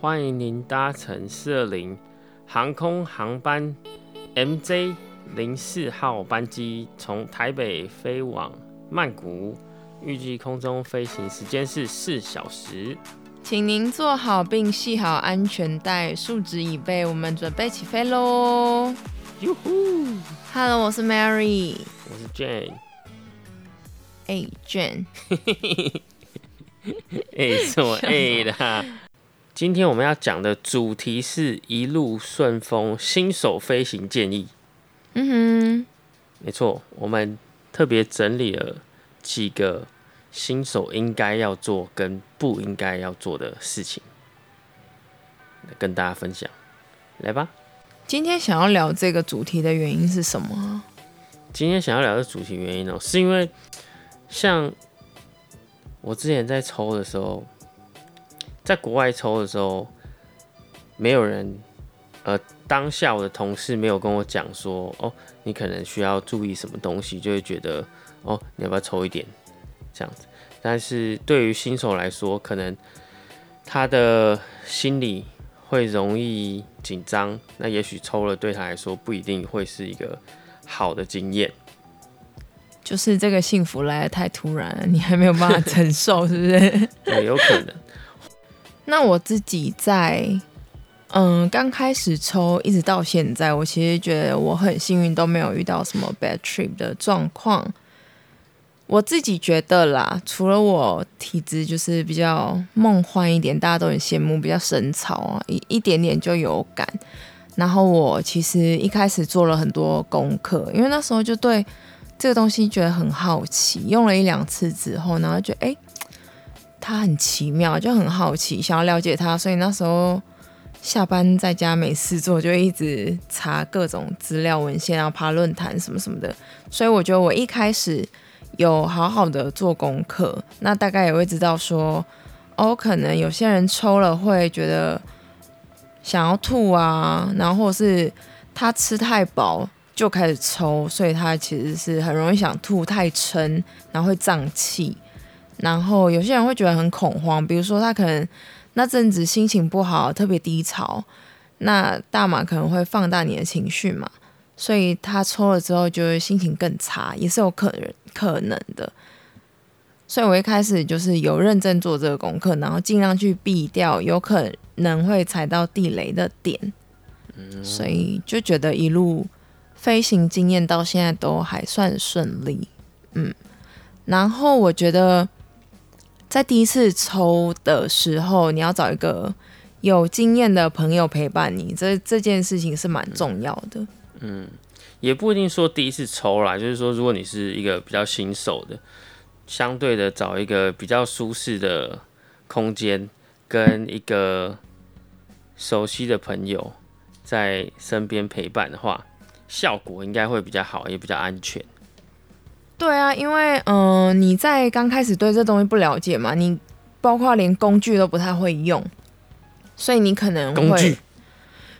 欢迎您搭乘四二零航空航班 MJ 零四号班机，从台北飞往曼谷，预计空中飞行时间是四小时。请您坐好并系好安全带，竖直椅背，我们准备起飞喽！哟呼，Hello，我是 Mary。我是 Jane。哎，Jane，哎，什么哎啦？今天我们要讲的主题是一路顺风新手飞行建议。嗯哼没错，我们特别整理了几个新手应该要做跟不应该要做的事情，来跟大家分享。来吧，今天想要聊这个主题的原因是什么啊？今天想要聊的主题原因呢、是因为像我之前在抽的时候，在国外抽的时候，没有人，呃，当下我的同事没有跟我讲说，哦，你可能需要注意什么东西，就会觉得，哦，你要不要抽一点这样子。但是对于新手来说，可能他的心理会容易紧张，那也许抽了对他来说不一定会是一个好的经验。就是这个幸福来的太突然了，你还没有办法承受，是不是？对，有可能。那我自己在嗯刚开始抽，一直到现在，我其实觉得我很幸运，都没有遇到什么 bad trip 的状况。我自己觉得啦，除了我体质就是比较梦幻一点，大家都很羡慕，比较神草啊，一一点点就有感。然后我其实一开始做了很多功课，因为那时候就对这个东西觉得很好奇，用了一两次之后，然后觉得哎。诶他很奇妙，就很好奇，想要了解他，所以那时候下班在家没事做，就一直查各种资料文献啊，爬论坛什么什么的。所以我觉得我一开始有好好的做功课，那大概也会知道说，哦，可能有些人抽了会觉得想要吐啊，然后或是他吃太饱就开始抽，所以他其实是很容易想吐，太撑，然后会胀气。然后有些人会觉得很恐慌，比如说他可能那阵子心情不好，特别低潮，那大麻可能会放大你的情绪嘛，所以他抽了之后就会心情更差，也是有可能可能的。所以我一开始就是有认真做这个功课，然后尽量去避掉有可能会踩到地雷的点，所以就觉得一路飞行经验到现在都还算顺利，嗯。然后我觉得。在第一次抽的时候，你要找一个有经验的朋友陪伴你，这这件事情是蛮重要的。嗯，也不一定说第一次抽啦，就是说，如果你是一个比较新手的，相对的找一个比较舒适的空间，跟一个熟悉的朋友在身边陪伴的话，效果应该会比较好，也比较安全。对啊，因为嗯、呃你在刚开始对这东西不了解嘛，你包括连工具都不太会用，所以你可能会工具，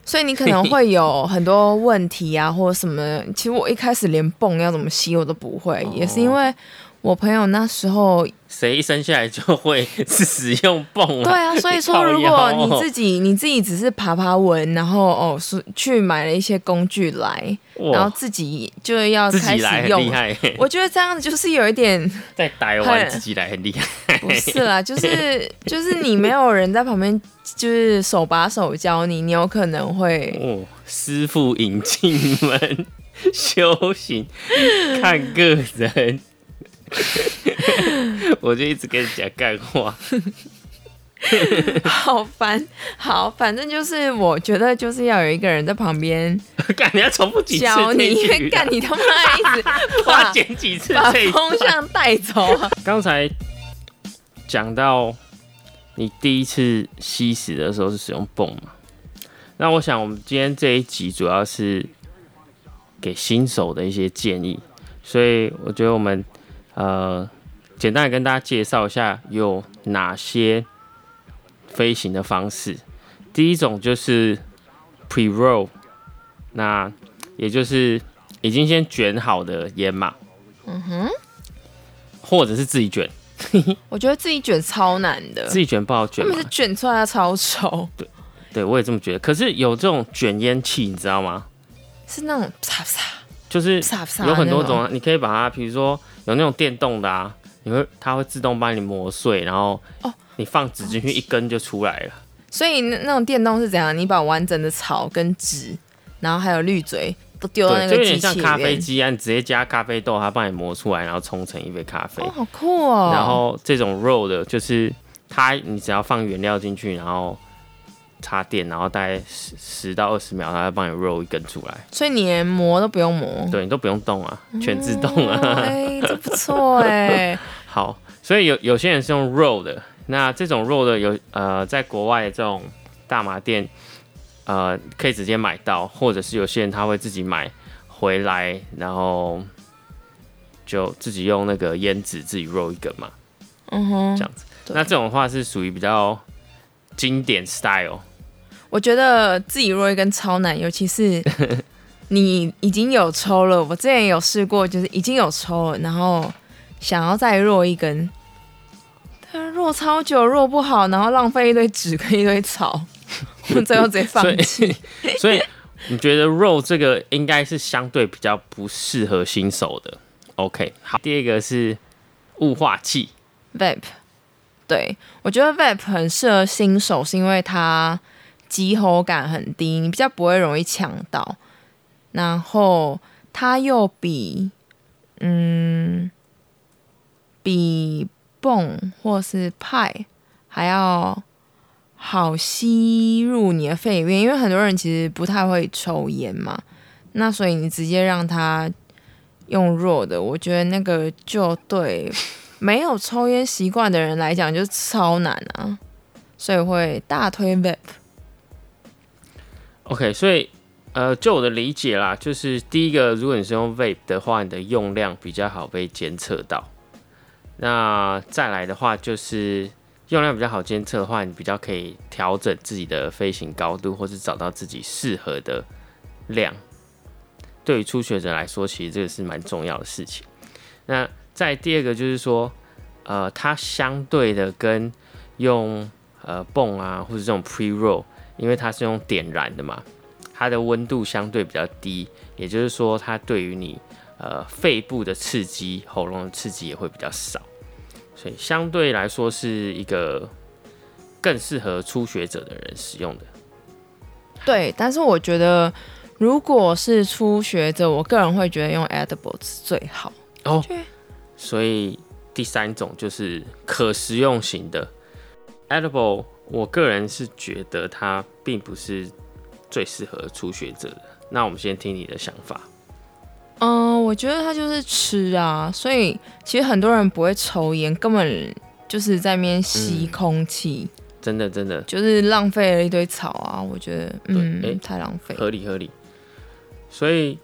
所以你可能会有很多问题啊，或者什么。其实我一开始连泵要怎么吸我都不会，哦也是因为我朋友那时候谁一生下来就会 使用泵啊？对啊，所以说如果你自己 你自己只是爬爬文，然后哦是去买了一些工具来，然后，自己就要开始用很厉。害，我觉得这样子就是有一点在台湾自己来很厉害。不是啦，就是就是你没有人在旁边，就是手把手教你，你有可能会哦，师傅引进门，修行看个人。我就一直跟你讲干话，好烦。好，反正就是我觉得就是要有一个人在旁边 干你要重复几次教你，干你他妈一直我要把剪几次把风向带走啊。刚才讲到你第一次吸食的时候是使用泵嘛？那我想我们今天这一集主要是给新手的一些建议，所以我觉得我们呃简单的跟大家介绍一下有哪些飞行的方式。第一种就是 pre roll，那也就是已经先卷好的烟嘛，嗯哼，或者是自己卷，我觉得自己卷超难的，自己卷不好卷嘛他们是。卷出来超丑，对，我也这么觉得。可是有这种卷烟器，你知道吗？是那种啪啪就是有很多种啊，你可以把它，比如说有那种电动的啊，你会它会自动帮你磨碎，然后哦你放纸进去一根就出来了。所以那那种电动是怎样？你把完整的草跟纸，然后还有绿嘴都丢到那对，就有个机器里点像咖啡。机啊，你直接加咖啡豆，它帮你磨出来，然后冲成一杯咖啡。哦，好酷哦！然后这种肉的，就是它你只要放原料进去，然后插电，然后大概十十到二十秒，它会帮你 roll 一根出来。所以你连磨都不用磨，对你都不用动啊，全自动啊。哦哎，这不错哎。好，所以有有些人是用 roll 的，那这种 roll 的有呃，在国外的这种大麻店，呃，可以直接买到，或者是有些人他会自己买回来，然后就自己用那个烟纸自己 roll 一根嘛，嗯哼，这样子。那这种的话是属于比较经典 style，我觉得自己若一根超难，尤其是 你已经有抽了。我之前有试过，就是已经有抽了，然后想要再弱一根，但弱超久，弱不好，然后浪费一堆纸跟一堆草，我最后直接放弃。所以你觉得肉这个应该是相对比较不适合新手的。OK，好，第二个是雾化器。vape，对我觉得 vape 很适合新手，是因为它急喉感很低，你比较不会容易抢到，然后它又比嗯比泵或是派还要好吸入你的肺里面，因为很多人其实不太会抽烟嘛，那所以你直接让它用弱的，我觉得那个就对没有抽烟习惯的人来讲就超难啊，所以会大推 vape。OK，所以呃，就我的理解啦，就是第一个，如果你是用 vape 的话，你的用量比较好被监测到。那再来的话，就是用量比较好监测的话，你比较可以调整自己的飞行高度，或是找到自己适合的量。对于初学者来说，其实这个是蛮重要的事情。那再第二个就是说，呃，它相对的跟用呃泵啊，或者这种 pre roll，因为它是用点燃的嘛，它的温度相对比较低，也就是说，它对于你呃肺部的刺激、喉咙的刺激也会比较少，所以相对来说是一个更适合初学者的人使用的。对，但是我觉得如果是初学者，我个人会觉得用 edibles 最好。哦，所以第三种就是可食用型的 edible，我个人是觉得它并不是最适合初学者的。那我们先听你的想法。嗯，我觉得它就是吃啊，所以其实很多人不会抽烟，根本就是在那边吸嗯空气，真的真的就是浪费了一堆草啊。我觉得，嗯，诶太浪费。合理合理。所以，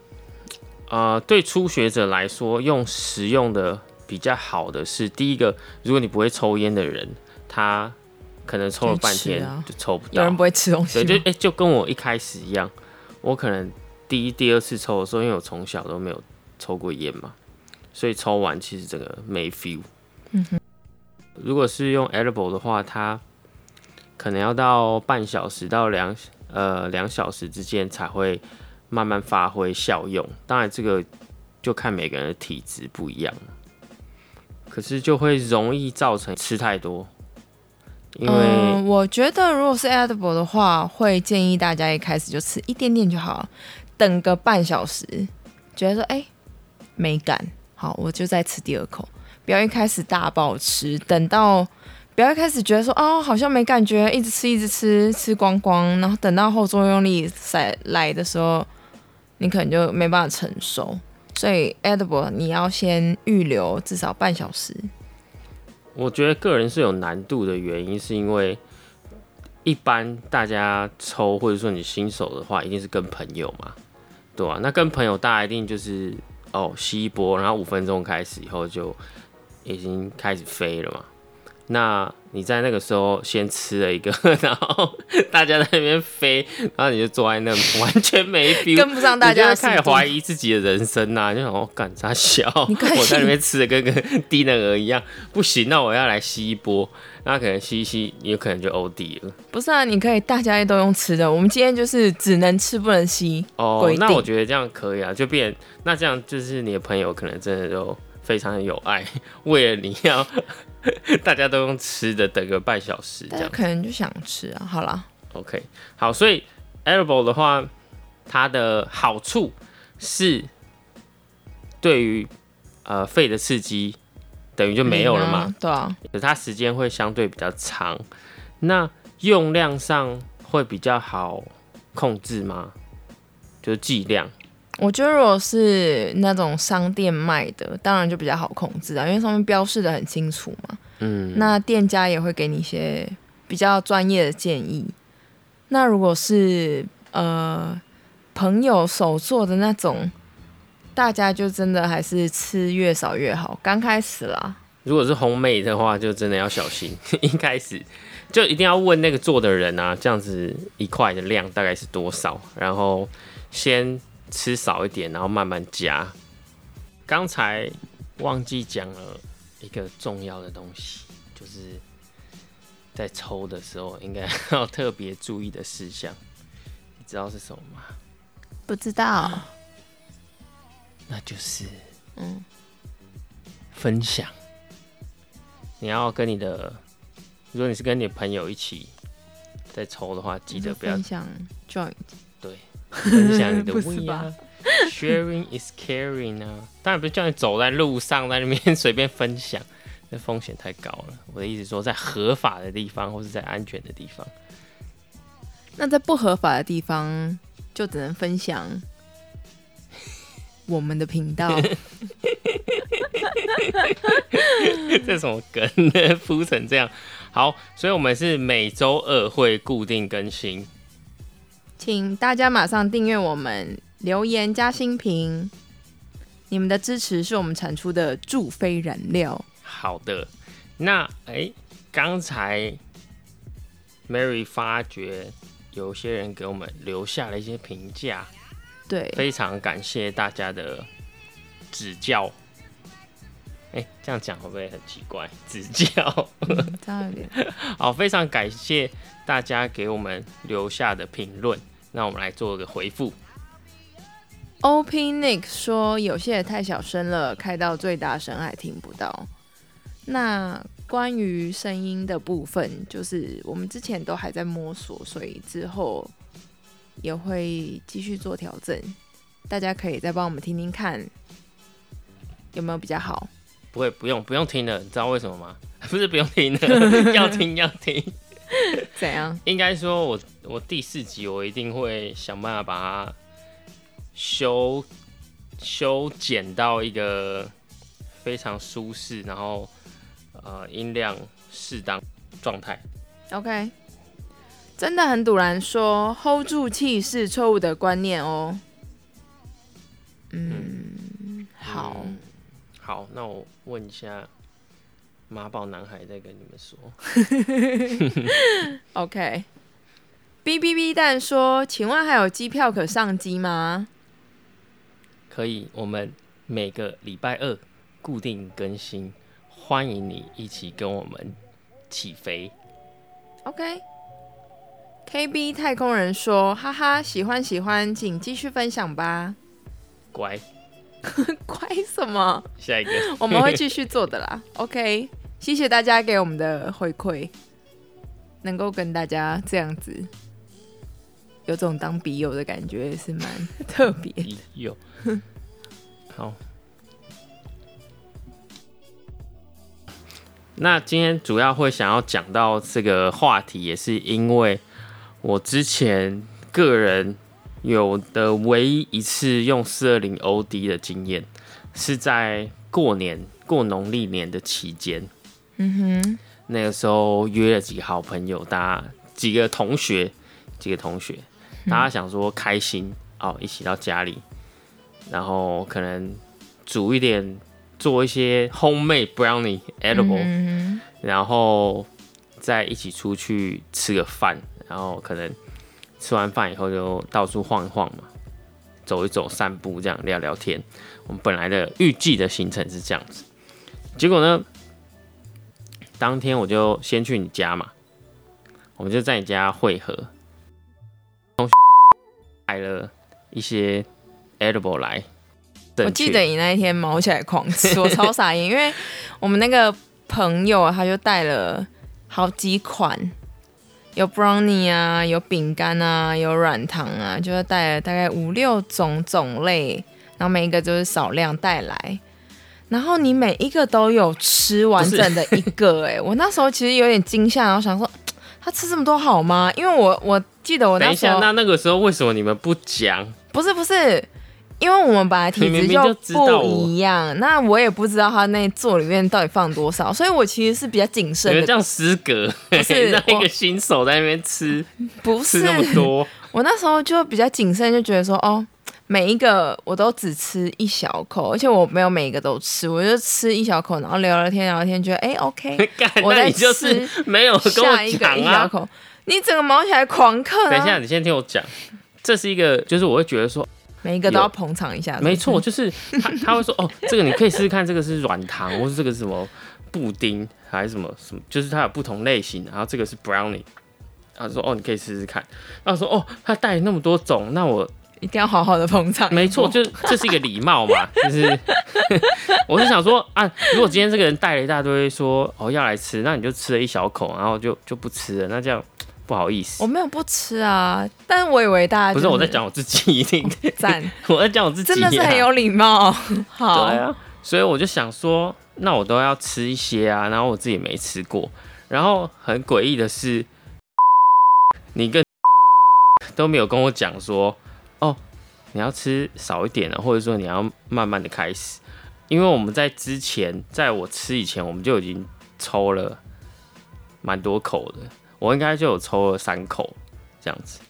呃，对初学者来说，用实用的比较好的是，第一个，如果你不会抽烟的人，他可能抽了半天就抽不到。有人不会吃东西？就哎、就跟我一开始一样，我可能第一、第二次抽的时候，因为我从小都没有抽过烟嘛，所以抽完其实整个没 feel。嗯哼，如果是用 edible 的话，它可能要到半小时到两呃两小时之间才会慢慢发挥效用。当然，这个就看每个人的体质不一样，可是就会容易造成吃太多，嗯，我觉得如果是 edible 的话，会建议大家一开始就吃一点点就好，等个半小时，觉得说哎、没感，好，我就再吃第二口，不要一开始大爆吃，等到不要一开始觉得说哦好像没感觉，一直吃一直吃吃光光，然后等到后作用力来来的时候，你可能就没办法承受。所以 edible 你要先预留至少半小时，我觉得个人是有难度的原因，是因为一般大家抽或者说你新手的话，一定是跟朋友嘛，对啊，那跟朋友大家一定就是哦吸一波，然后五分钟开始以后就已经开始飞了嘛。那你在那个时候先吃了一个，然后大家在那边飞，然后你就坐在那完全没 feel，跟不上大家的你就开始速度怀疑自己的人生呐、就想哦，干啥小？我在那边吃的跟个低能儿一样，不行，那我要来吸一波，那可能吸一吸，你有可能就 OD 了。不是啊，你可以大家都用吃的。我们今天就是只能吃不能吸。哦那我觉得这样可以啊，就变那这样就是你的朋友可能真的就非常的有爱，为了你要 大家都用吃的等个半小时这大家样。可能就想吃啊。好啦，OK，好，所以 Edible 的话，它的好处是对于呃肺的刺激等于就没有了嘛，零啊？对啊，可是它时间会相对比较长，那用量上会比较好控制吗？就是剂量。我觉得如果是那种商店卖的，当然就比较好控制啊，因为上面标示的很清楚嘛。嗯，那店家也会给你一些比较专业的建议。那如果是呃朋友手做的那种，大家就真的还是吃越少越好。刚开始啦，如果是红妹的话，就真的要小心。一开始就一定要问那个做的人啊，这样子一块的量大概是多少，然后先吃少一点，然后慢慢加。刚才忘记讲了一个重要的东西，就是在抽的时候应该要特别注意的事项，你知道是什么吗？不知道，那就是嗯，分享。你要跟你的，如果你是跟你的朋友一起在抽的话，记得不要分享 joint。对分享你的 不是 we 吧啊，sharing is caring 啊。当然不是叫你走在路上在那边随便分享，那风险太高了。我的意思说，在合法的地方或是在安全的地方，那在不合法的地方，就只能分享我们的频道。这什么梗呢？铺成这样。好，所以我们是每周二会固定更新。请大家马上订阅我们，留言加新评。你们的支持是我们产出的助飞燃料。好的，那哎，刚才 Mary 发觉有些人给我们留下了一些评价，对，非常感谢大家的指教。哎，这样讲会不会很奇怪？指教，好，非常感谢大家给我们留下的评论。那我们来做个回复。OP Nick 说有些也太小声了，开到最大声还听不到。那关于声音的部分，就是我们之前都还在摸索，所以之后也会继续做调整。大家可以再帮我们听听看，有没有比较好？不会，不用，不用听了。你知道为什么吗？不是不用听了，要听要听。怎样？应该说我我第四集我一定会想办法把它修修剪到一个非常舒适，然后呃音量适当状态。OK，真的很堵然说 hold 住气是错误的观念哦。嗯，好，嗯好，那我问一下妈宝男孩再跟你们说。OK。B B B 蛋说：“请问还有机票可上机吗可以，我们每个礼拜二固定更新，欢迎你一起跟我们起飞。？”OK。K B 太空人说：“哈哈，喜欢喜欢，请继续分享吧。乖，” 乖什么？下一个。我们会继续做的啦。OK，谢谢大家给我们的回馈，能够跟大家这样子有种当笔友的感觉，也是蛮特别的。有。好。那今天主要会想要讲到这个话题，也是因为我之前个人有的唯一一次用四二零 OD 的经验，是在过年过农历年的期间。嗯哼，那个时候约了几个好朋友，大家几个同学，几个同学，大家想说开心哦，一起到家里，然后可能煮一点，做一些 homemade brownie edible，、嗯然后再一起出去吃个饭，然后可能吃完饭以后就到处晃一晃嘛，走一走、散步，这样聊聊天。我们本来的预计的行程是这样子，结果呢，当天我就先去你家嘛，我们就在你家汇合，同学买了一些 edible 来。我记得你那一天毛起来狂吃，我超傻眼，因为我们那个朋友他就带了好几款，有 brownie 啊，有饼干啊，有软糖啊，就是带了大概五六种种类，然后每一个就是少量带来，然后你每一个都有吃完整的一个，哎，我那时候其实有点惊吓，然后想说他吃这么多好吗？因为我我记得我那时候，那那个时候为什么你们不讲？不是不是。因为我们本来体质就不一样，那我也不知道他那座里面到底放多少，所以我其实是比较谨慎的。这样失格，是 让一个新手在那边吃，不是那么多。我那时候就比较谨慎，就觉得说，哦，每一个我都只吃一小口，而且我没有每一个都吃，我就吃一小口，然后聊聊天，聊聊天，觉得哎，OK，我在吃，没有下一个一小口，你整个忙起来狂嗑。等一下，你先听我讲，这是一个，就是我会觉得说。每一个都要捧场一下，没错，就是他他会说哦，这个你可以试试看，这个是软糖，或是这个是什么布丁，还是什么什么，就是它有不同类型，然后这个是 brownie，他说哦，你可以试试看，然后说哦，他带那么多种，那我一定要好好的捧场，没错，就 这是一个礼貌嘛，就是 我是想说啊，如果今天这个人带了一大堆，说哦要来吃，那你就吃了一小口，然后就就不吃了，那这样。不好意思，我没有不吃啊，但是我以为大家不是 我在讲我自己，一定赞，我在讲我自己，真的是很有礼貌。好，对啊，所以我就想说，那我都要吃一些啊，然后我自己没吃过，然后很诡异的是，你跟都没有跟我讲说，哦，你要吃少一点了，或者说你要慢慢的开始，因为我们在之前，在我吃以前，我们就已经抽了蛮多口的。我应该就有抽了三口这样子，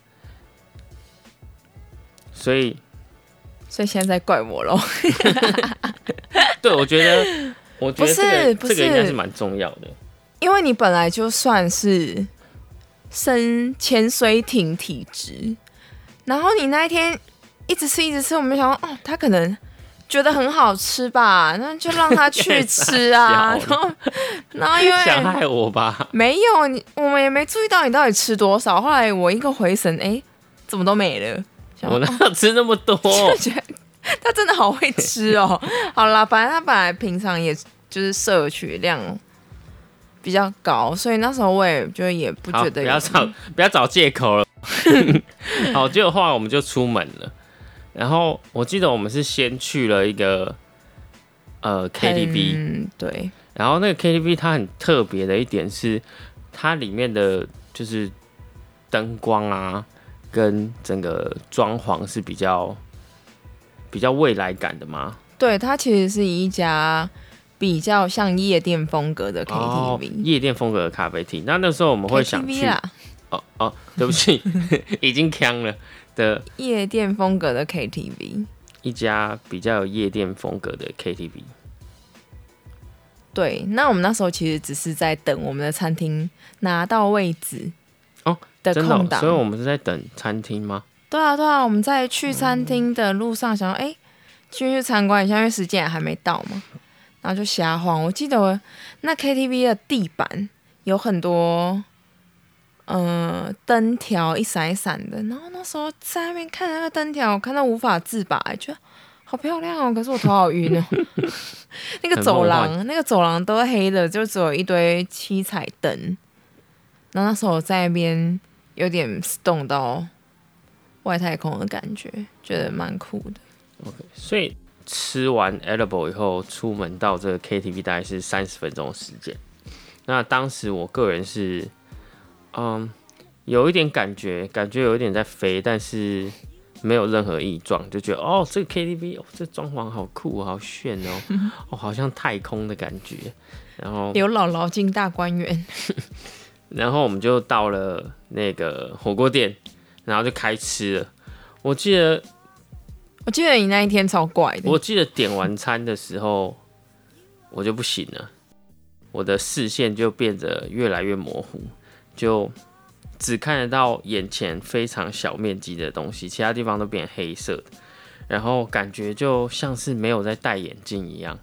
所以，所以现在怪我喽。对，我觉得，我觉得这个这个应该是蛮重要的，因为你本来就算是深潜水艇体质，然后你那一天一直吃一直吃，我们想哦，他可能。觉得很好吃吧，那就让他去吃啊。然后，然后因为想害我吧？没有你，我们也没注意到你到底吃多少。后来我一个回神，哎，怎么都没了？我哪有吃那么多？他真的好会吃哦。好啦，反正他本来平常也就是摄取量比较高，所以那时候我也就也不觉得不要找不要找借口了。好，结果后来我们就出门了。然后我记得我们是先去了一个呃 KTV，嗯，对。然后那个 KTV 它很特别的一点是，它里面的就是灯光啊，跟整个装潢是比较比较未来感的吗？对，它其实是一家比较像夜店风格的 KTV，夜店风格的咖啡厅。那那时候我们会想去，哦哦，对不起，已经呛了。的夜店风格的 KTV，一家比较有夜店风格的 KTV。对，那我们那时候其实只是在等我们的餐厅拿到位置哦的空档，所以我们是在等餐厅吗？对啊，对啊，我们在去餐厅的路上，想哎进去参观一下，因为时间还没到嘛，然后就瞎晃。我记得那 KTV 的地板有很多。嗯，灯条一闪一闪的，然后那时候在那边看那个灯条，我看到无法自拔，觉得好漂亮哦。可是我头好晕哦。那个走廊，那个走廊都黑的，就只有一堆七彩灯。然后那时候我在那边有点动到外太空的感觉，觉得蛮酷的。OK，所以吃完 edible 以后，出门到这个 KTV 大概是三十分钟的时间。那当时我个人是。嗯，有一点感觉，感觉有一点在飞，但是没有任何异状，就觉得哦，这个 KTV 哦，这装潢好酷，好炫哦，哦，好像太空的感觉。然后刘姥姥进大观园，然后我们就到了那个火锅店，然后就开吃了。我记得，我记得你那一天超怪的。我记得点完餐的时候，我就不行了。我的视线就变得越来越模糊，就只看得到眼前非常小面积的东西，其他地方都变黑色的，然后感觉就像是没有在戴眼镜一样，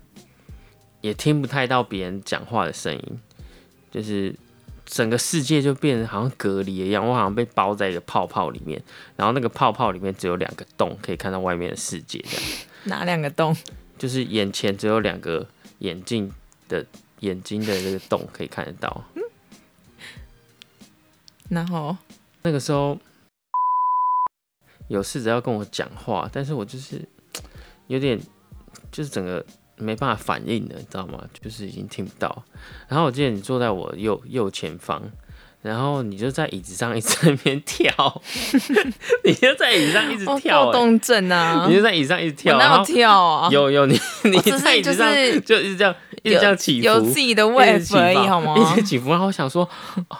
也听不太到别人讲话的声音，就是整个世界就变得好像隔离一样，我好像被包在一个泡泡里面，然后那个泡泡里面只有两个洞，可以看到外面的世界，这样。哪两个洞？就是眼前只有两个眼镜的。眼睛的这个洞可以看得到，然后那个时候有试着要跟我讲话，但是我就是有点就是整个没办法反应的，你知道吗？就是已经听不到。然后我记得你坐在我右右前方。然后你就在椅子上一直在那边跳，你就在椅子上一直跳，过动症啊！你就在椅子上一直跳，然后跳啊！有有你 你在椅子上就一直这样一直这样起伏，有自己的位置而已好吗？一直起伏。然后我想说，哦，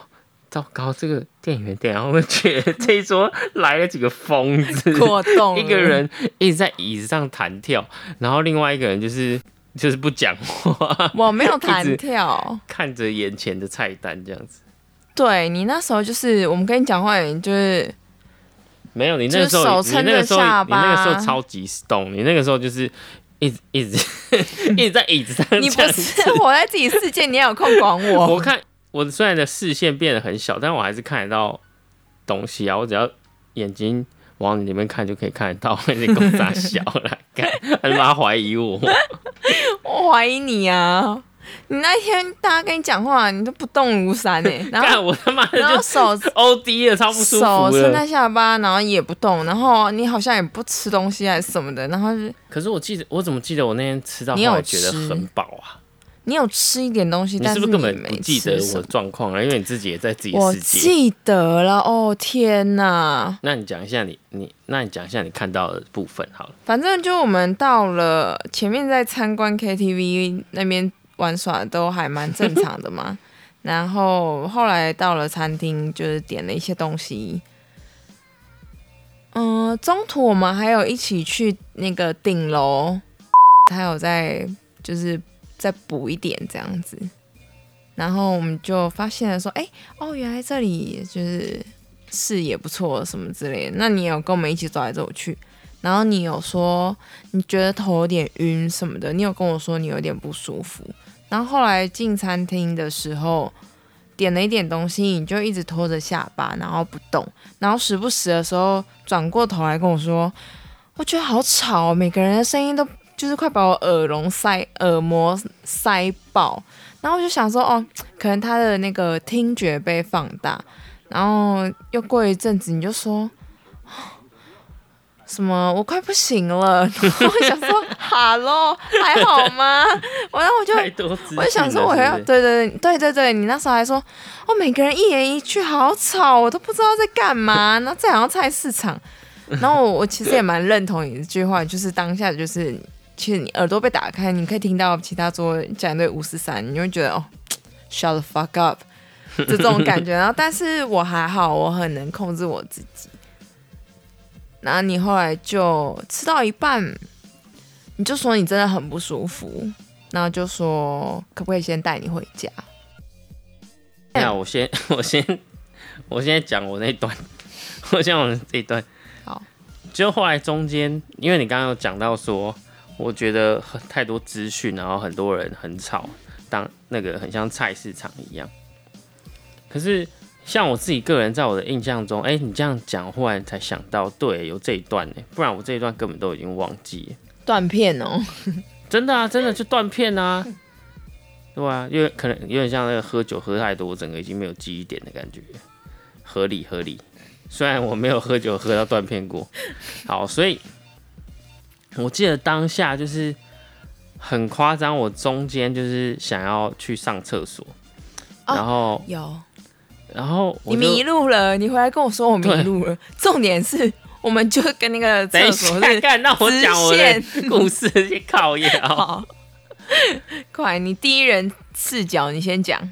糟糕，这个店员店员会觉得这一桌来了几个疯子，过动，一个人一直在椅子上弹跳，然后另外一个人就是就是不讲话，我没有弹跳，看着眼前的菜单这样子。对你那时候就是我们跟你讲话，就是没有你那个时候，你那个时候，你那个时候超级动，你那个时候就是一直一直 一直在椅子上。你不是活在自己世界，你也有空管我？我看我虽然的视线变得很小，但我还是看得到东西啊！我只要眼睛往你那边看，就可以看得到。你 公差小了，干还是妈怀疑我？我怀疑你啊！你那天大家跟你讲话，你都不动如山哎，然后我他妈的，然后手 O D 了，超不舒服手伸在下巴，然后也不动，然后你好像也不吃东西还是什么的，然后就。可是我记得，我怎么记得我那天吃到，你有觉得很饱啊？你有吃一点东西，但是根本不记得我的状况了，因为你自己也在自己世界。记得了哦，天哪！那你讲一下你你，那你讲一下你看到的部分好了。反正就我们到了前面在参观 K T V 那边。玩耍都还蛮正常的嘛，然后后来到了餐厅，就是点了一些东西。嗯，中途我们还有一起去那个顶楼，他有在就是再补一点这样子，然后我们就发现了说，哎，哦，原来这里就是视野不错什么之类的。那你有跟我们一起走来走去，然后你有说你觉得头有点晕什么的，你有跟我说你有点不舒服。然后后来进餐厅的时候，点了一点东西，你就一直拖着下巴，然后不动，然后时不时的时候转过头来跟我说：“我觉得好吵，每个人的声音都就是快把我耳聋塞耳膜塞爆。”然后我就想说：“哦，可能他的那个听觉被放大。”然后又过一阵子，你就说。什么？我快不行了！然后我想说，哈喽，还好吗？然后我就，我就想说，我要，对对对对对你那时候还说，哦，每个人一言一句好吵，我都不知道在干嘛。然后这好像菜市场。然后我我其实也蛮认同你这句话，就是当下就是，其实你耳朵被打开，你可以听到其他桌讲对五十三，你会觉得哦，shut the fuck up，就这种感觉。然后，但是我还好，我很能控制我自己。然后你后来就吃到一半，你就说你真的很不舒服，然后就说可不可以先带你回家？那我先 我先我先讲我那段，我先我这一段。好，就后来中间，因为你刚刚有讲到说，我觉得很太多资讯，然后很多人很吵，当那个很像菜市场一样，可是。像我自己个人，在我的印象中，哎，你这样讲，忽然才想到，对，有这一段呢，不然我这一段根本都已经忘记断片哦，真的啊，真的就断片啊，对啊，因为可能有点像那个喝酒喝太多，整个已经没有记忆点的感觉，合理合理。虽然我没有喝酒喝到断片过，好，所以我记得当下就是很夸张，我中间就是想要去上厕所，然后有。然后你迷路了，你回来跟我说我迷路了。重点是，我们就跟那个厕所是看那我讲我的 故事去考验啊。快，你第一人视角，你先讲。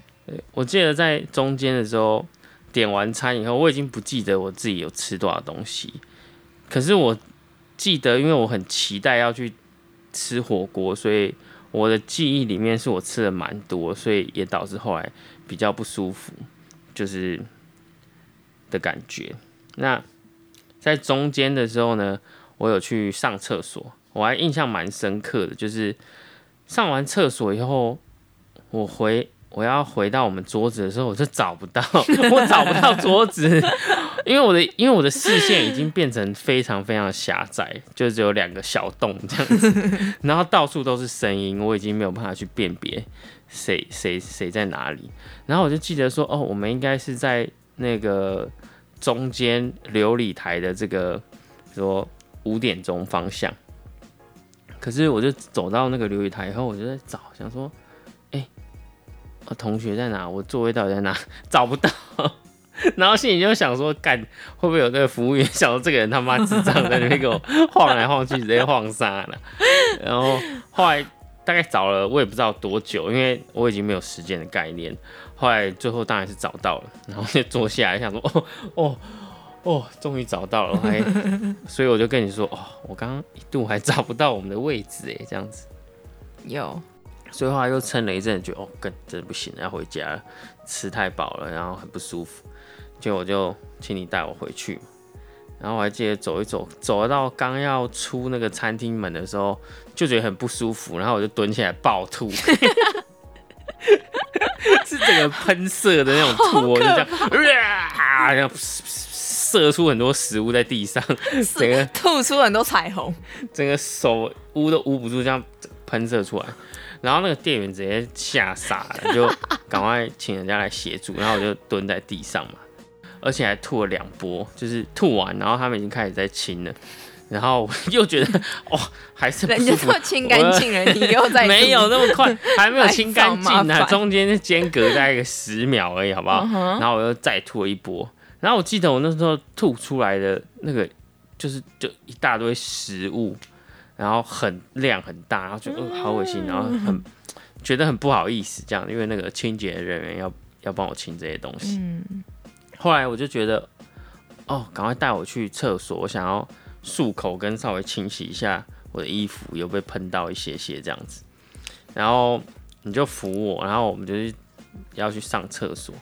我记得在中间的时候点完餐以后，我已经不记得我自己有吃多少东西。可是我记得，因为我很期待要去吃火锅，所以我的记忆里面是我吃的蛮多，所以也导致后来比较不舒服，就是的感觉。那在中间的时候呢，我有去上厕所，我还印象蛮深刻的，就是上完厕所以后，我回我要回到我们桌子的时候，我就找不到，我找不到桌子。因为我的因为我的视线已经变成非常非常狭窄，就只有两个小洞这样子，然后到处都是声音，我已经没有办法去辨别谁谁谁在哪里。然后我就记得说，哦，我们应该是在那个中间琉璃台的这个说五点钟方向。可是我就走到那个琉璃台以后，我就在找，想说，哎，我同学在哪？我座位到底在哪？找不到。然后心里就想说，干会不会有那个服务员 想说这个人他妈智障在那边给我晃来晃去，直接晃傻了。然后后来大概找了我也不知道多久，因为我已经没有时间的概念。后来最后当然是找到了，然后就坐下来想说，哦哦哦，终于找到了。还所以我就跟你说，哦，我刚刚一度还找不到我们的位置哎，这样子。有。所以后来又撑了一阵，觉得哦，更真的不行，要回家了，吃太饱了，然后很不舒服。就我就请你带我回去，然后我还记得走一走，走到刚要出那个餐厅门的时候，就觉得很不舒服，然后我就蹲起来暴吐，是整个喷射的那种吐，我就这样，啊，然后射出很多食物在地上，整个吐出很多彩虹，整个手捂都捂不住，这样喷射出来，然后那个店员直接吓傻了，就赶快请人家来协助，然后我就蹲在地上嘛。而且还吐了两波，就是吐完，然后他们已经开始在清了，然后 又觉得哦，还是人家都清干净了，你又在 没有那么快，还没有清干净 呢，中间间隔大概个十秒而已，好不好？然后我又再吐了一波，然后我记得我那时候吐出来的那个就是就一大堆食物，然后很量很大，然后就呃好恶心，然后很觉得很不好意思这样，因为那个清洁人员要要帮我清这些东西。后来我就觉得，哦，赶快带我去厕所，我想要漱口跟稍微清洗一下我的衣服，有被喷到一些些这样子。然后你就扶我，然后我们就是要去上厕所。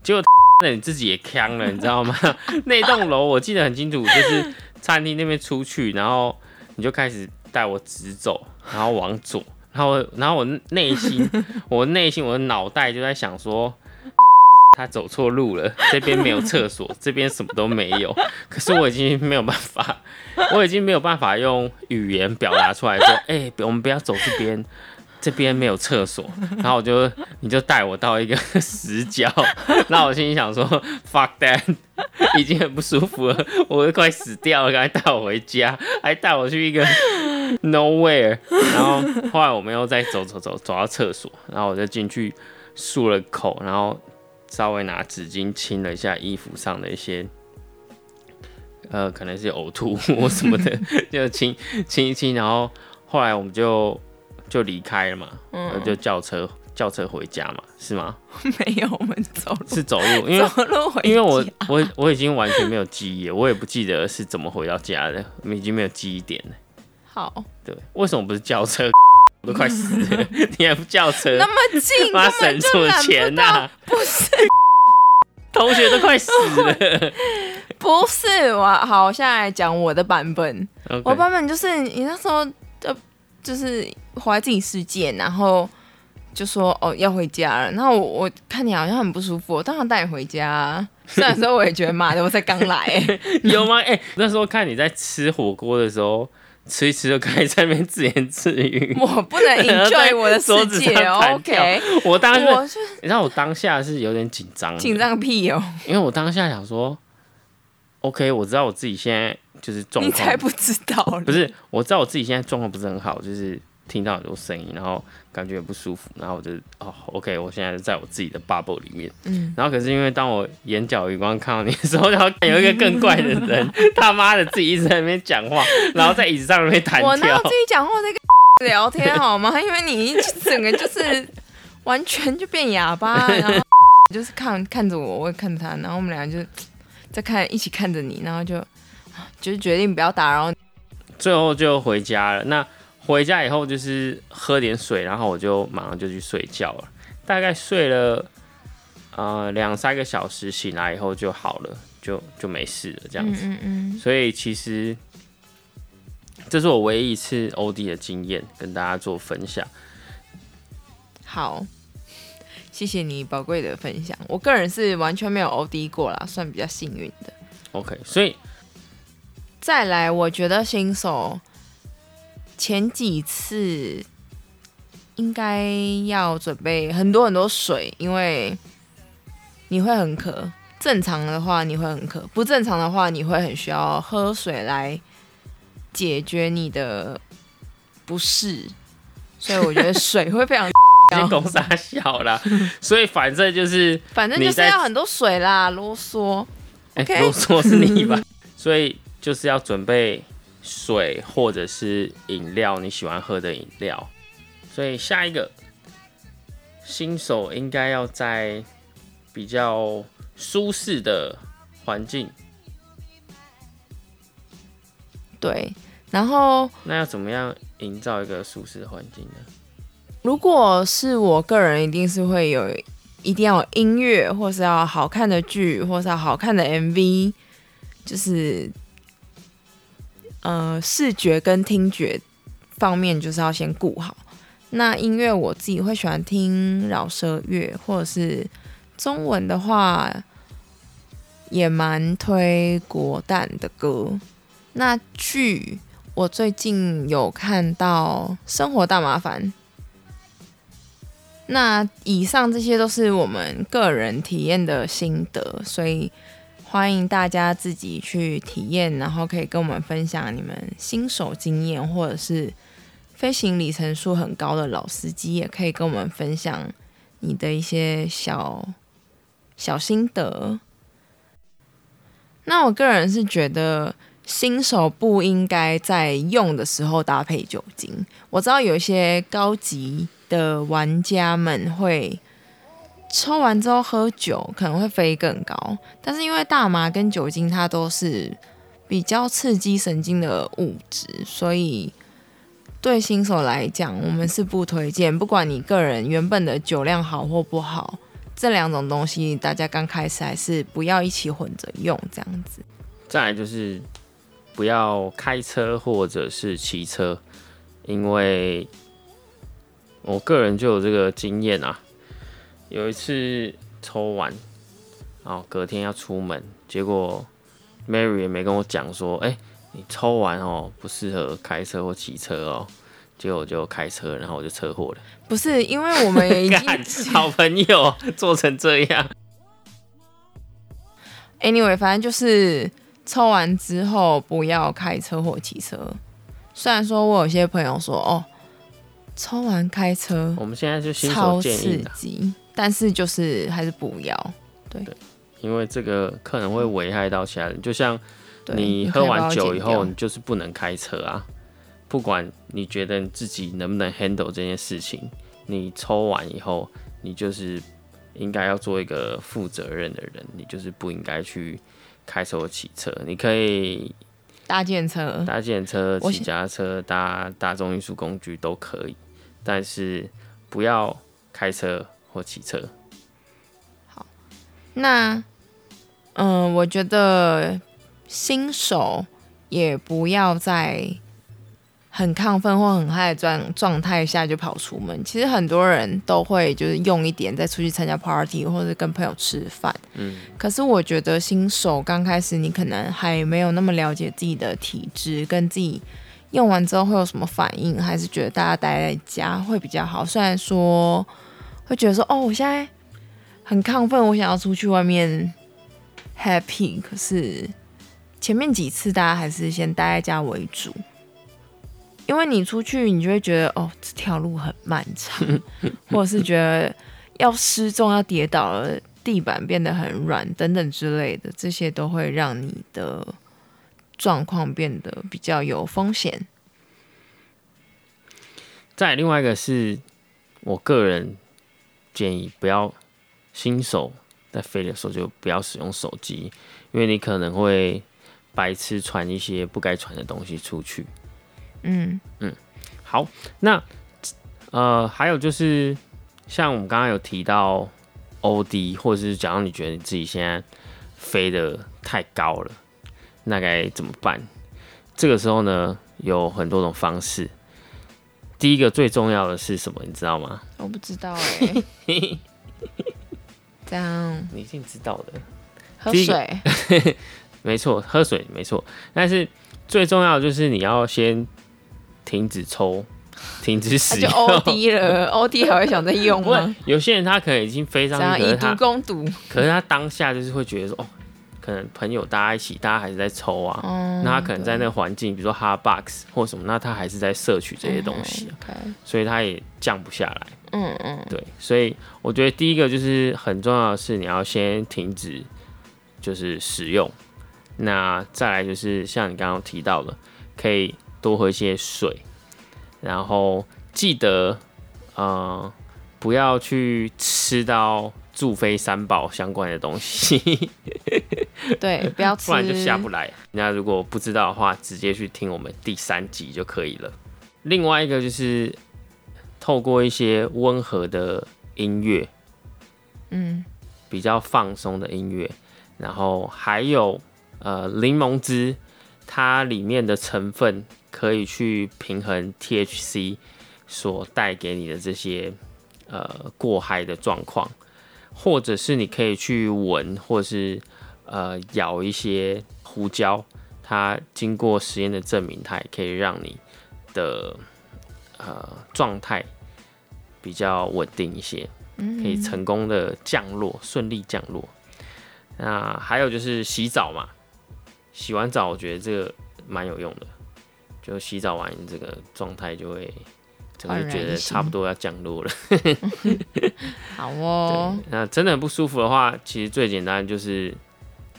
结果 那你自己也呛了，你知道吗？那栋楼我记得很清楚，就是餐厅那边出去，然后你就开始带我直走，然后往左，然后然后我内心，我内心，我的脑袋就在想说。他走错路了，这边没有厕所，这边什么都没有。可是我已经没有办法，我已经没有办法用语言表达出来说，哎，我们不要走这边，这边没有厕所。然后我就，你就带我到一个 死角。那我心里想说，fuck that，已经很不舒服了，我都快死掉了，赶快带我回家，还带我去一个 nowhere。然后后来我们又再走走走走到厕所，然后我就进去漱了口，然后。稍微拿纸巾清了一下衣服上的一些，呃，可能是呕吐或什么的，就清清一清，然后后来我们就就离开了嘛，嗯，就叫车叫车回家嘛，是吗？没有，我们走路是走路，因为走路回，因为我我我已经完全没有记忆，我也不记得是怎么回到家的，我们已经没有记忆点了。好，对，为什么不是叫车？我都快死了，你还不叫车？那么近，妈省出钱呐！不是，同学都快死了。不是我，好，我现在来讲我的版本。我版本就是你那时候呃，就是活在自己世界，然后就说哦要回家了。然后我我看你好像很不舒服，我当然带你回家。虽然说我也觉得妈的，我才刚来。有吗？哎，那时候看你在吃火锅的时候。吃一吃就可以在那边自言自语。我不能 enjoy 我的世界，OK？我当时，你知道我当下是有点紧张，紧张个屁哦！因为我当下想说，OK，我知道我自己现在就是状况，你才不知道，不是？我知道我自己现在状况不是很好，就是。听到很多声音，然后感觉不舒服，然后我就哦，OK，我现在在我自己的 bubble 里面，嗯，然后可是因为当我眼角余光看到你的时候，然后有一个更怪的人，他妈的自己一直在那边讲话，然后在椅子上面弹跳，我那自己讲话在跟聊天好吗？因为你整个就是完全就变哑巴，然后就是看看着我，我也看着他，然后我们俩就在看一起看着你，然后就就是决定不要打扰，最后就回家了。那。回家以后就是喝点水，然后我就马上就去睡觉了。大概睡了呃两三个小时，醒来以后就好了，就就没事了这样子。嗯嗯所以其实这是我唯一一次 OD 的经验，跟大家做分享。好，谢谢你宝贵的分享。我个人是完全没有 OD 过啦，算比较幸运的。OK，所以再来，我觉得新手前几次应该要准备很多很多水，因为你会很渴。正常的话你会很渴，不正常的话你会很需要喝水来解决你的不适。所以我觉得水会非常先攻杀小啦，所以反正就是反正就是要很多水啦，啰嗦。哎啰嗦是你吧？所以就是要准备水或者是饮料，你喜欢喝的饮料。所以下一个新手应该要在比较舒适的环境，对，然后那要怎么样营造一个舒适的环境呢？如果是我个人，一定是会有，一定要有音乐，或是要好看的剧，或是要好看的 MV，就是呃视觉跟听觉方面，就是要先顾好。那音乐我自己会喜欢听饶舌乐，或者是中文的话，也蛮推国蛋的歌。那剧我最近有看到《生活大麻烦》。那以上这些都是我们个人体验的心得，所以欢迎大家自己去体验，然后可以跟我们分享你们新手经验，或者是飞行里程数很高的老司机，也可以跟我们分享你的一些小小心得。那我个人是觉得新手不应该在用的时候搭配酒精。我知道有一些高级的玩家们会抽完之后喝酒，可能会飞更高。但是因为大麻跟酒精它都是比较刺激神经的物质，所以对新手来讲，我们是不推荐。不管你个人原本的酒量好或不好，这两种东西大家刚开始还是不要一起混着用，这样子。再来就是不要开车或者是骑车，因为我个人就有这个经验啊。有一次抽完，然后隔天要出门，结果 Mary 也没跟我讲说，哎、你抽完哦，不适合开车或骑车哦。结果我就开车，然后我就车祸了。不是因为我们也已经 干好朋友做成这样，Anyway，反正就是抽完之后不要开车或骑车。虽然说我有些朋友说哦，抽完开车我们现在就新超手建刺议但是就是还是不要。对因为这个可能会危害到其他人，就像。你喝完酒以后，你就是不能开车啊！不管你觉得你自己能不能 handle 这件事情，你抽完以后，你就是应该要做一个负责任的人，你就是不应该去开车或骑车。你可以搭建车，搭电车、骑脚踏车、搭大众运输工具都可以，但是不要开车或骑车。好那嗯、我觉得新手也不要在很亢奋或很嗨的状状态下就跑出门。其实很多人都会就是用一点再出去参加 party 或者跟朋友吃饭。嗯，可是我觉得新手刚开始，你可能还没有那么了解自己的体质，跟自己用完之后会有什么反应，还是觉得大家待在家会比较好。虽然说会觉得说，哦，我现在很亢奋，我想要出去外面 happy，可是前面几次大家还是先待在家为主。因为你出去，你就会觉得哦，这条路很漫长，或者是觉得要失重、要跌倒了，地板变得很软等等之类的，这些都会让你的状况变得比较有风险。再另外一个是我个人建议，不要新手在飞的时候就不要使用手机，因为你可能会白痴传一些不该传的东西出去。嗯嗯，好，那呃，还有就是像我们刚刚有提到 OD，或者是假如你觉得你自己现在飞的太高了，那该怎么办？这个时候呢，有很多种方式。第一个最重要的是什么？你知道吗？我不知道哎、这样你一定知道的。喝水，没错，喝水没错，但是最重要的就是你要先停止抽，停止使用。OD 了，OD 还会想再用吗？有些人他可能已经飞上去，可这样以毒攻毒，可是他当下就是会觉得说，哦，可能朋友大家一起，大家还是在抽啊。哦那他可能在那个环境，比如说 hard box 或什么，那他还是在摄取这些东西啊，OK，所以他也降不下来。嗯嗯，对，所以我觉得第一个就是很重要的是，你要先停止就是使用。那再来就是像你刚刚提到的，可以多喝一些水，然后记得呃不要去吃到助飞三宝相关的东西，对，不要吃，不然就下不来。那如果不知道的话，直接去听我们第三集就可以了。另外一个就是透过一些温和的音乐，嗯，比较放松的音乐，然后还有呃柠檬汁，它里面的成分可以去平衡 THC 所带给你的这些呃过嗨的状况，或者是你可以去闻，或者是呃咬一些胡椒，它经过实验的证明，它也可以让你的呃状态比较稳定一些。可以成功的降落，顺利降落。那还有就是洗澡嘛，洗完澡我觉得这个蛮有用的，就洗澡完这个状态就会，整个就觉得差不多要降落了。好哦，那真的很不舒服的话，其实最简单就是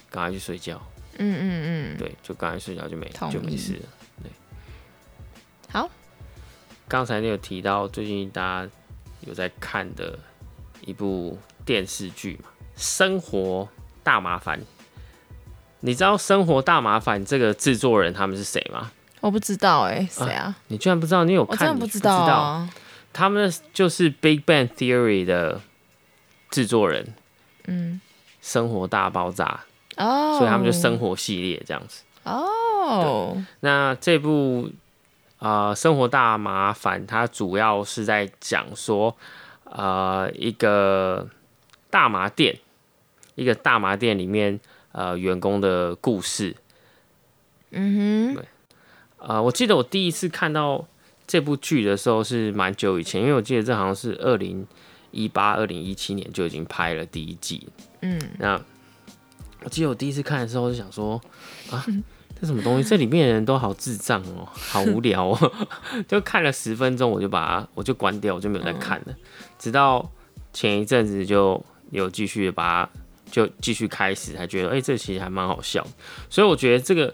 赶快去睡觉，嗯嗯嗯，对，就赶快睡觉就没同意就没事了。对好，刚才你有提到最近大家有在看的一部电视剧嘛，《生活大麻烦》。你知道《生活大麻烦》这个制作人他们是谁吗？我不知道哎，谁啊？你居然不知道？你有我看？真的不知你道道啊。他们就是《Big Bang Theory》的制作人，《嗯，生活大爆炸》哦，所以他们就生活系列这样子。哦，那这部呃《生活大麻烦》，它主要是在讲说，呃，一个大麻店，一个大麻店里面呃员工的故事。嗯哼，呃，我记得我第一次看到这部剧的时候是蛮久以前，因为我记得这好像是二零一八、二零一七年就已经拍了第一季。嗯，那我记得我第一次看的时候就想说啊，这什么东西？这里面的人都好智障哦，好无聊哦，就看了十分钟我就把它我就关掉，我就没有再看了。直到前一阵子就有继续把它就继续开始，才觉得哎、这其实还蛮好笑。所以我觉得这个，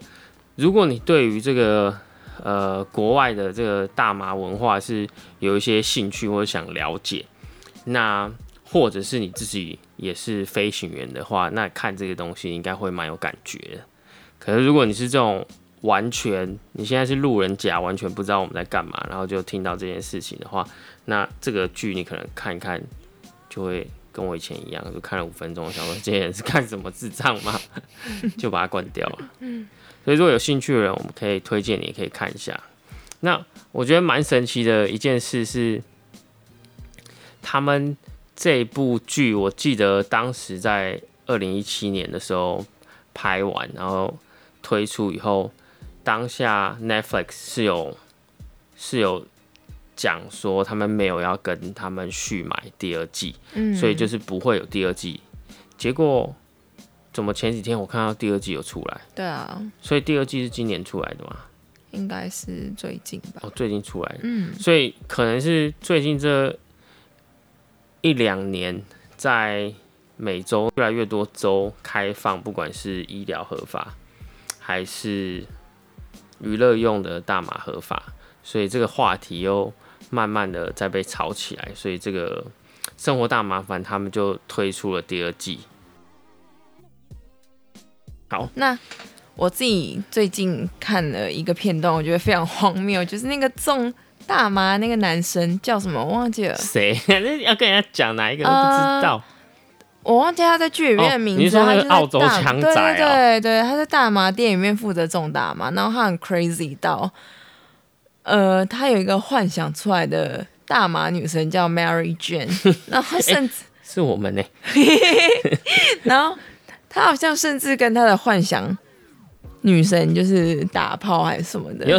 如果你对于这个呃国外的这个大麻文化是有一些兴趣或者想了解，那或者是你自己也是飞行员的话，那看这个东西应该会蛮有感觉的。可是如果你是这种完全你现在是路人甲，完全不知道我们在干嘛，然后就听到这件事情的话，那这个剧你可能看一看就会跟我以前一样，就看了五分钟，想说这些人是看什么智障吗？就把它关掉了。所以如果有兴趣的人，我们可以推荐你，也可以看一下。那我觉得蛮神奇的一件事是，他们这部剧，我记得当时在二零一七年的时候拍完，然后推出以后，当下 Netflix 是有是有讲说他们没有要跟他们续买第二季，嗯，所以就是不会有第二季。结果怎么前几天我看到第二季有出来，对啊，所以第二季是今年出来的嘛？应该是最近吧。哦，最近出来的，嗯，所以可能是最近这一两年，在美洲越来越多州开放，不管是医疗合法还是娱乐用的大麻合法，所以这个话题又慢慢的在被炒起来，所以这个生活大麻烦他们就推出了第二季。好，那我自己最近看了一个片段，我觉得非常荒谬，就是那个种大麻那个男生叫什么？我忘记了。谁？那要跟人家讲哪一个都不知道。我忘记他在剧里面的名字。你说那个澳洲强仔对对对，他在大麻店里面负责种大麻，然后他很 crazy 到，呃，他有一个幻想出来的大麻女神叫 Mary Jane，然后甚至 是我们呢。然后他好像甚至跟他的幻想女神就是打炮还是什么的，有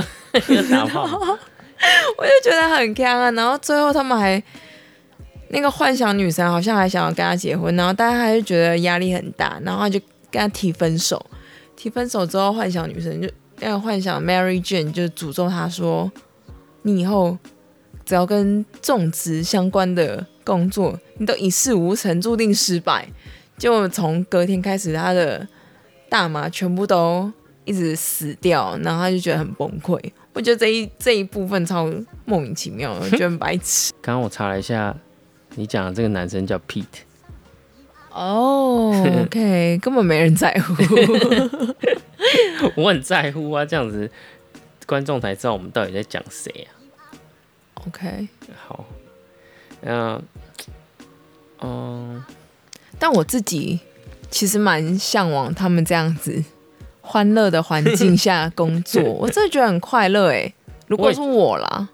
打炮，我就觉得很坑啊。然后最后他们还。那个幻想女神好像还想要跟他结婚，然后但是他就觉得压力很大，然后他就跟他提分手。提分手之后，幻想女神就那个幻想 Mary Jane 就诅咒他说：“你以后只要跟种植相关的工作，你都一事无成，注定失败。”就从隔天开始，他的大麻全部都一直死掉，然后他就觉得很崩溃。我觉得这一这一部分超莫名其妙，我 觉得很白痴。刚刚我查了一下。你讲的这个男生叫 Pete，哦，OK，根本没人在乎，我很在乎啊，这样子观众才知道我们到底在讲谁啊。OK，好，嗯，嗯，但我自己其实蛮向往他们这样子欢乐的环境下工作，我真的觉得很快乐哎。如果是我啦，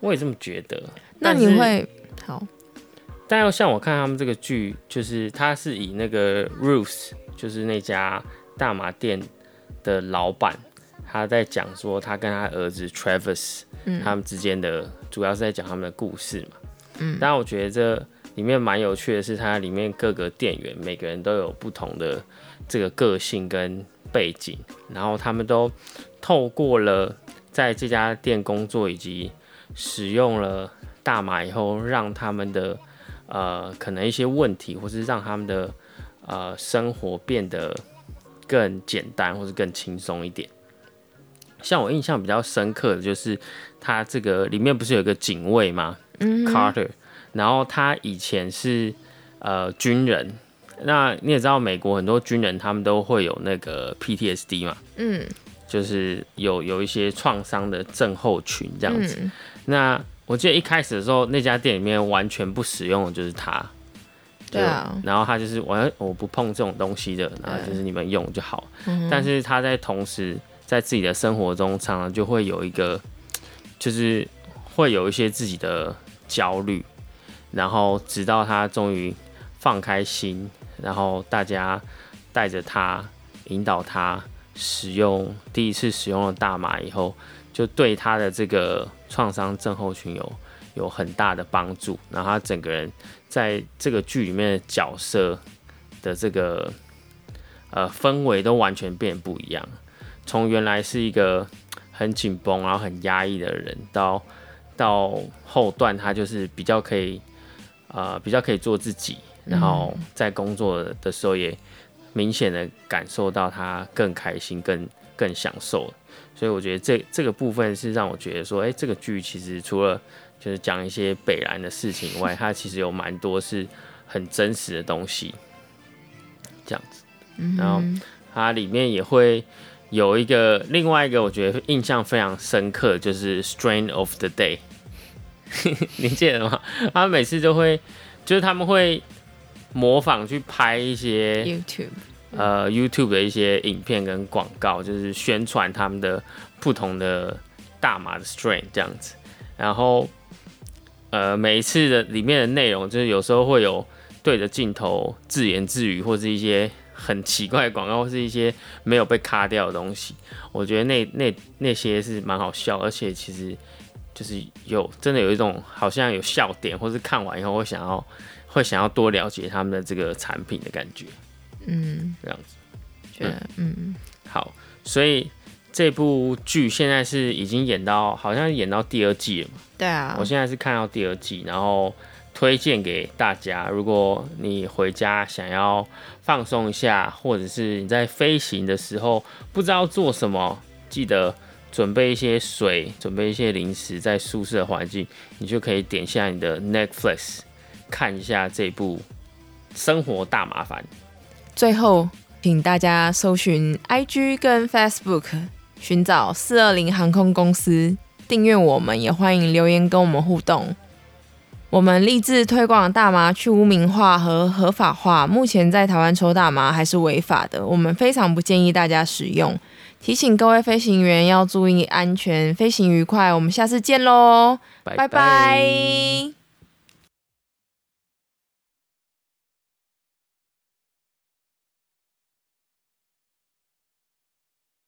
我也这么觉得。那你会好？但要像我看他们这个剧，就是他是以那个 Ruth，就是那家大麻店的老板，他在讲说他跟他儿子 Travis，他们之间的主要是在讲他们的故事嘛。嗯，但我觉得这里面蛮有趣的是，它里面各个店员每个人都有不同的这个个性跟背景，然后他们都透过了在这家店工作以及使用了大麻以后，让他们的呃，可能一些问题，或是让他们的呃生活变得更简单，或是更轻松一点。像我印象比较深刻的就是，他这个里面不是有个警卫吗嗯？Carter，然后他以前是呃军人。那你也知道，美国很多军人他们都会有那个 PTSD 嘛，嗯，就是有有一些创伤的症候群这样子。那我记得一开始的时候，那家店里面完全不使用的就是他，对啊，然后他就是我我不碰这种东西的，然后就是你们用就好。但是他在同时在自己的生活中，常常就会有一个，就是会有一些自己的焦虑，然后直到他终于放开心，然后大家带着他引导他使用第一次使用了大麻以后。就对他的这个创伤症候群有有很大的帮助，然后他整个人在这个剧里面的角色的这个呃氛围都完全变不一样，从原来是一个很紧绷然后很压抑的人，到到后段他就是比较可以呃比较可以做自己，然后在工作的时候也明显的感受到他更开心、更更享受。所以我觉得这这个部分是让我觉得说，哎，这个剧其实除了就是讲一些北兰的事情以外，它其实有蛮多是很真实的东西，这样子。然后它里面也会有一个另外一个我觉得印象非常深刻，就是 Strain of the Day，你记得吗？他们每次都会就是他们会模仿去拍一些 YouTube。呃，YouTube 的一些影片跟广告，就是宣传他们的不同的大麻的 strain 这样子。然后，呃，每一次的里面的内容，就是有时候会有对着镜头自言自语，或是一些很奇怪的广告，或是一些没有被卡掉的东西。我觉得那那那些是蛮好笑，而且其实就是有真的有一种好像有笑点，或是看完以后会想要会想要多了解他们的这个产品的感觉。嗯，这样子，觉得嗯。好，所以这部剧现在是已经演到，好像演到第二季了嘛？对啊，我现在是看到第二季，然后推荐给大家，如果你回家想要放松一下，或者是你在飞行的时候不知道做什么，记得准备一些水，准备一些零食，在宿舍环境，你就可以点下你的 Netflix 看一下这部《生活大麻烦》。最后，请大家搜寻 IG 跟 Facebook，寻找四二零航空公司，订阅我们，也欢迎留言跟我们互动。我们立志推广大麻去污名化和合法化。目前在台湾抽大麻还是违法的，我们非常不建议大家使用。提醒各位飞行员要注意安全，飞行愉快。我们下次见喽，拜拜。